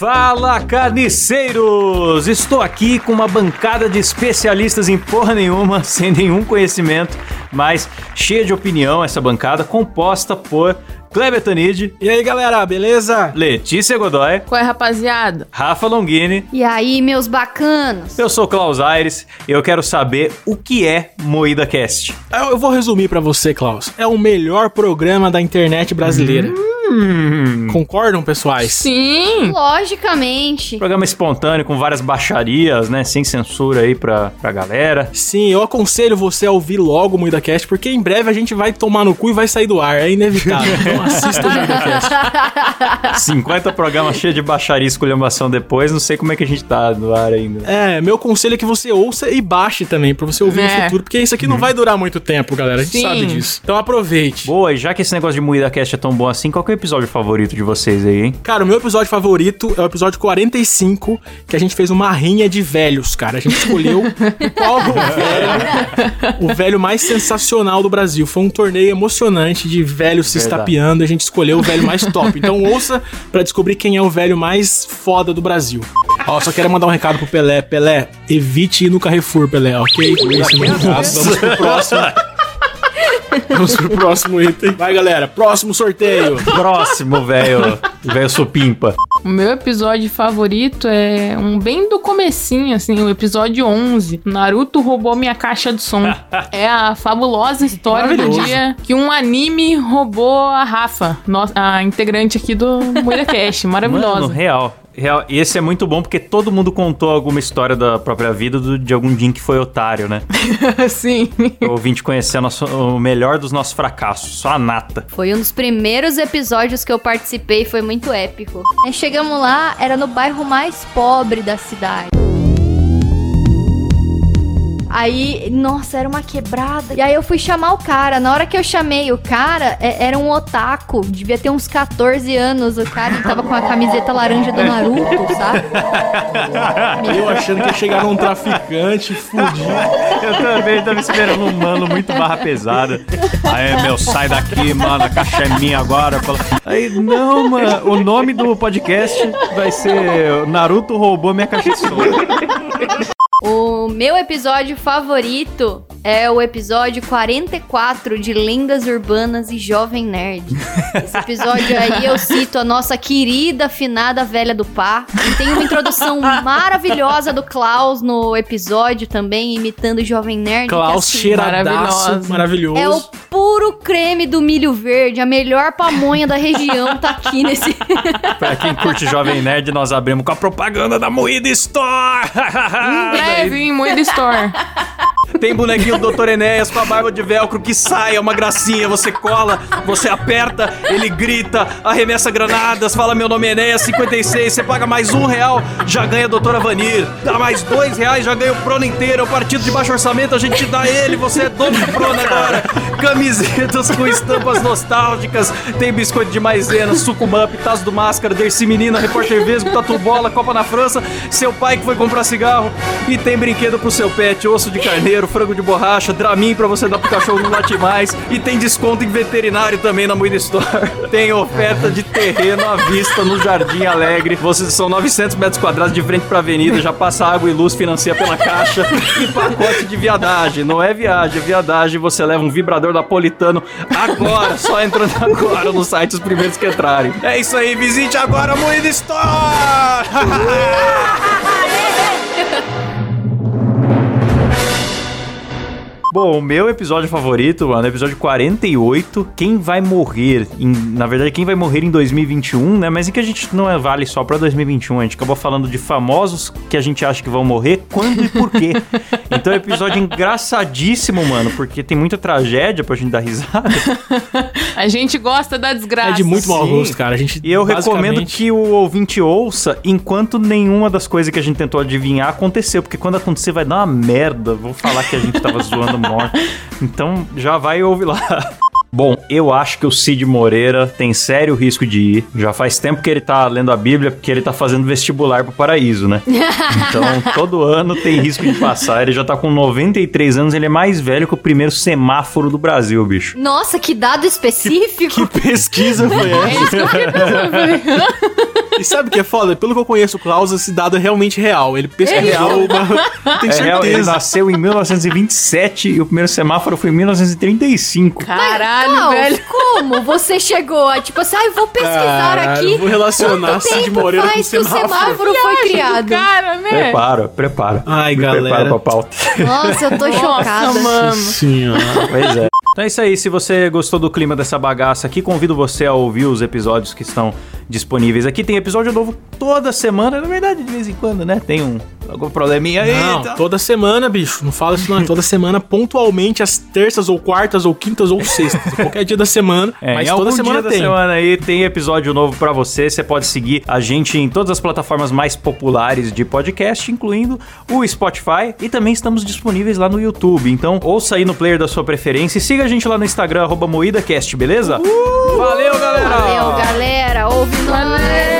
Fala carniceiros! Estou aqui com uma bancada de especialistas em porra nenhuma, sem nenhum conhecimento, mas cheia de opinião essa bancada, composta por Kleber Tanid. E aí, galera, beleza? Letícia Godoy. Qual é, rapaziada? Rafa Longini. E aí, meus bacanos? Eu sou Klaus Aires e eu quero saber o que é Moída Cast. Eu, eu vou resumir para você, Klaus. É o melhor programa da internet brasileira. Hum. Hum. Concordam, pessoais? Sim! Logicamente. Programa espontâneo com várias baixarias, né? Sem censura aí pra, pra galera. Sim, eu aconselho você a ouvir logo o MuidaCast, porque em breve a gente vai tomar no cu e vai sair do ar. É inevitável. Então assista o MuidaCast. 50 programas cheios de baixaria e esculhambação depois. Não sei como é que a gente tá no ar ainda. É, meu conselho é que você ouça e baixe também, pra você ouvir é. no futuro, porque isso aqui não vai durar muito tempo, galera. A gente Sim. sabe disso. Então aproveite. Boa, e já que esse negócio de MuidaCast é tão bom assim, qual que é o episódio favorito de vocês aí, hein? Cara, o meu episódio favorito é o episódio 45, que a gente fez uma rinha de velhos, cara. A gente escolheu qual o velho, o velho mais sensacional do Brasil. Foi um torneio emocionante de velhos se estapeando, a gente escolheu o velho mais top. Então ouça para descobrir quem é o velho mais foda do Brasil. Ó, só quero mandar um recado pro Pelé. Pelé, evite ir no Carrefour, Pelé, ok? Esse é. Vamos pro próximo. Vamos pro próximo item. Vai, galera. Próximo sorteio. Próximo, velho. Velho supimpa. O meu episódio favorito é um bem do comecinho, assim, o episódio 11. Naruto roubou minha caixa de som. é a fabulosa história do dia que um anime roubou a Rafa, a integrante aqui do Moira Cash. Maravilhosa. Mano, real. Real, e esse é muito bom porque todo mundo contou alguma história da própria vida do, de algum dia que foi otário, né? Sim. Eu vim te conhecer nosso, o melhor dos nossos fracassos, só a nata. Foi um dos primeiros episódios que eu participei, foi muito épico. E chegamos lá, era no bairro mais pobre da cidade. Aí, nossa, era uma quebrada. E aí eu fui chamar o cara. Na hora que eu chamei o cara, é, era um otaku. Devia ter uns 14 anos. O cara ele tava com a camiseta laranja do Naruto, sabe? Eu achando que ia chegar num traficante fudido. Eu também tava esperando um mano muito barra pesada. Aí, meu, sai daqui, mano. A caixa é minha agora. Aí, não, mano. O nome do podcast vai ser Naruto roubou minha caixa de som. O meu episódio favorito é o episódio 44 de Lendas Urbanas e Jovem Nerd. Esse episódio aí eu cito a nossa querida afinada velha do Pá. E tem uma introdução maravilhosa do Klaus no episódio também, imitando o Jovem Nerd. Klaus assim, cheiradaço, maravilhoso. É o puro creme do milho verde, a melhor pamonha da região tá aqui nesse... pra quem curte Jovem Nerd, nós abrimos com a propaganda da Moída Store! breve em Moeda Store. Tem bonequinho do Dr. Enéas com a barba de velcro que sai, é uma gracinha. Você cola, você aperta, ele grita, arremessa granadas, fala meu nome é Enéas 56. Você paga mais um real, já ganha a Doutora Vanir. Dá mais dois reais, já ganha o Prono inteiro. É o partido de baixo orçamento, a gente te dá ele, você é dono do Prono agora. Camisetas com estampas nostálgicas. Tem biscoito de maisena, sucumamp, tazo do máscara, Dercy Menina, repórter Vesgo, tatu bola, Copa na França, seu pai que foi comprar cigarro. E tem brinquedo pro seu pet, osso de carneiro, frango de borracha, Dramin pra você dar pro cachorro não late mais. E tem desconto em veterinário também na Moeda Store. Tem oferta de terreno à vista no Jardim Alegre. Vocês são 900 metros quadrados de frente pra avenida, já passa água e luz, financia pela caixa. E pacote de viadagem. Não é viagem, é viadagem. Você leva um vibrador napolitano agora, só entrando agora no site os primeiros que entrarem. É isso aí, visite agora a Moeda Store! Bom, o meu episódio favorito, mano, é o episódio 48. Quem vai morrer? Em, na verdade, quem vai morrer em 2021, né? Mas em que a gente não é vale só pra 2021. A gente acabou falando de famosos que a gente acha que vão morrer, quando e por quê. então é um episódio engraçadíssimo, mano, porque tem muita tragédia pra gente dar risada. a gente gosta da desgraça. É de muito mau gosto, cara. A gente, e eu recomendo que o ouvinte ouça enquanto nenhuma das coisas que a gente tentou adivinhar aconteceu. Porque quando acontecer vai dar uma merda. Vou falar que a gente tava zoando morte. Então já vai e ouve lá. Bom, eu acho que o Cid Moreira tem sério risco de ir. Já faz tempo que ele tá lendo a Bíblia, porque ele tá fazendo vestibular pro paraíso, né? Então, todo ano tem risco de passar. Ele já tá com 93 anos, ele é mais velho que o primeiro semáforo do Brasil, bicho. Nossa, que dado específico! Que, que pesquisa foi essa? É isso que eu E sabe o que é foda? Pelo que eu conheço o Klaus, esse dado é realmente real. Ele pesquisou, mas tenho É real, ele certeza. nasceu em 1927 e o primeiro semáforo foi em 1935. Caralho, Klaus, velho. como você chegou a, tipo assim, ai, vou pesquisar Caralho, aqui. vou relacionar Quanto Cid Moreira com faz que o semáforo. semáforo foi criado? Cara, né? Prepara, prepara. Ai, Me Prepara galera. pra pauta. Nossa, eu tô Nossa, chocada. mano. Senhora. Pois é. Então é isso aí. Se você gostou do clima dessa bagaça aqui, convido você a ouvir os episódios que estão disponíveis aqui. Tem episódio novo toda semana. Na verdade, de vez em quando, né? Tem um algum probleminha aí. Não, tá? toda semana, bicho. Não fala isso não. É toda semana, pontualmente, às terças ou quartas ou quintas ou sextas. Qualquer dia da semana. É, mas em toda algum semana tem. semana aí tem episódio novo pra você. Você pode seguir a gente em todas as plataformas mais populares de podcast, incluindo o Spotify. E também estamos disponíveis lá no YouTube. Então, ouça aí no player da sua preferência e siga a gente lá no Instagram, arroba MoídaCast, beleza? Valeu, galera! Valeu, galera. Ouve My it.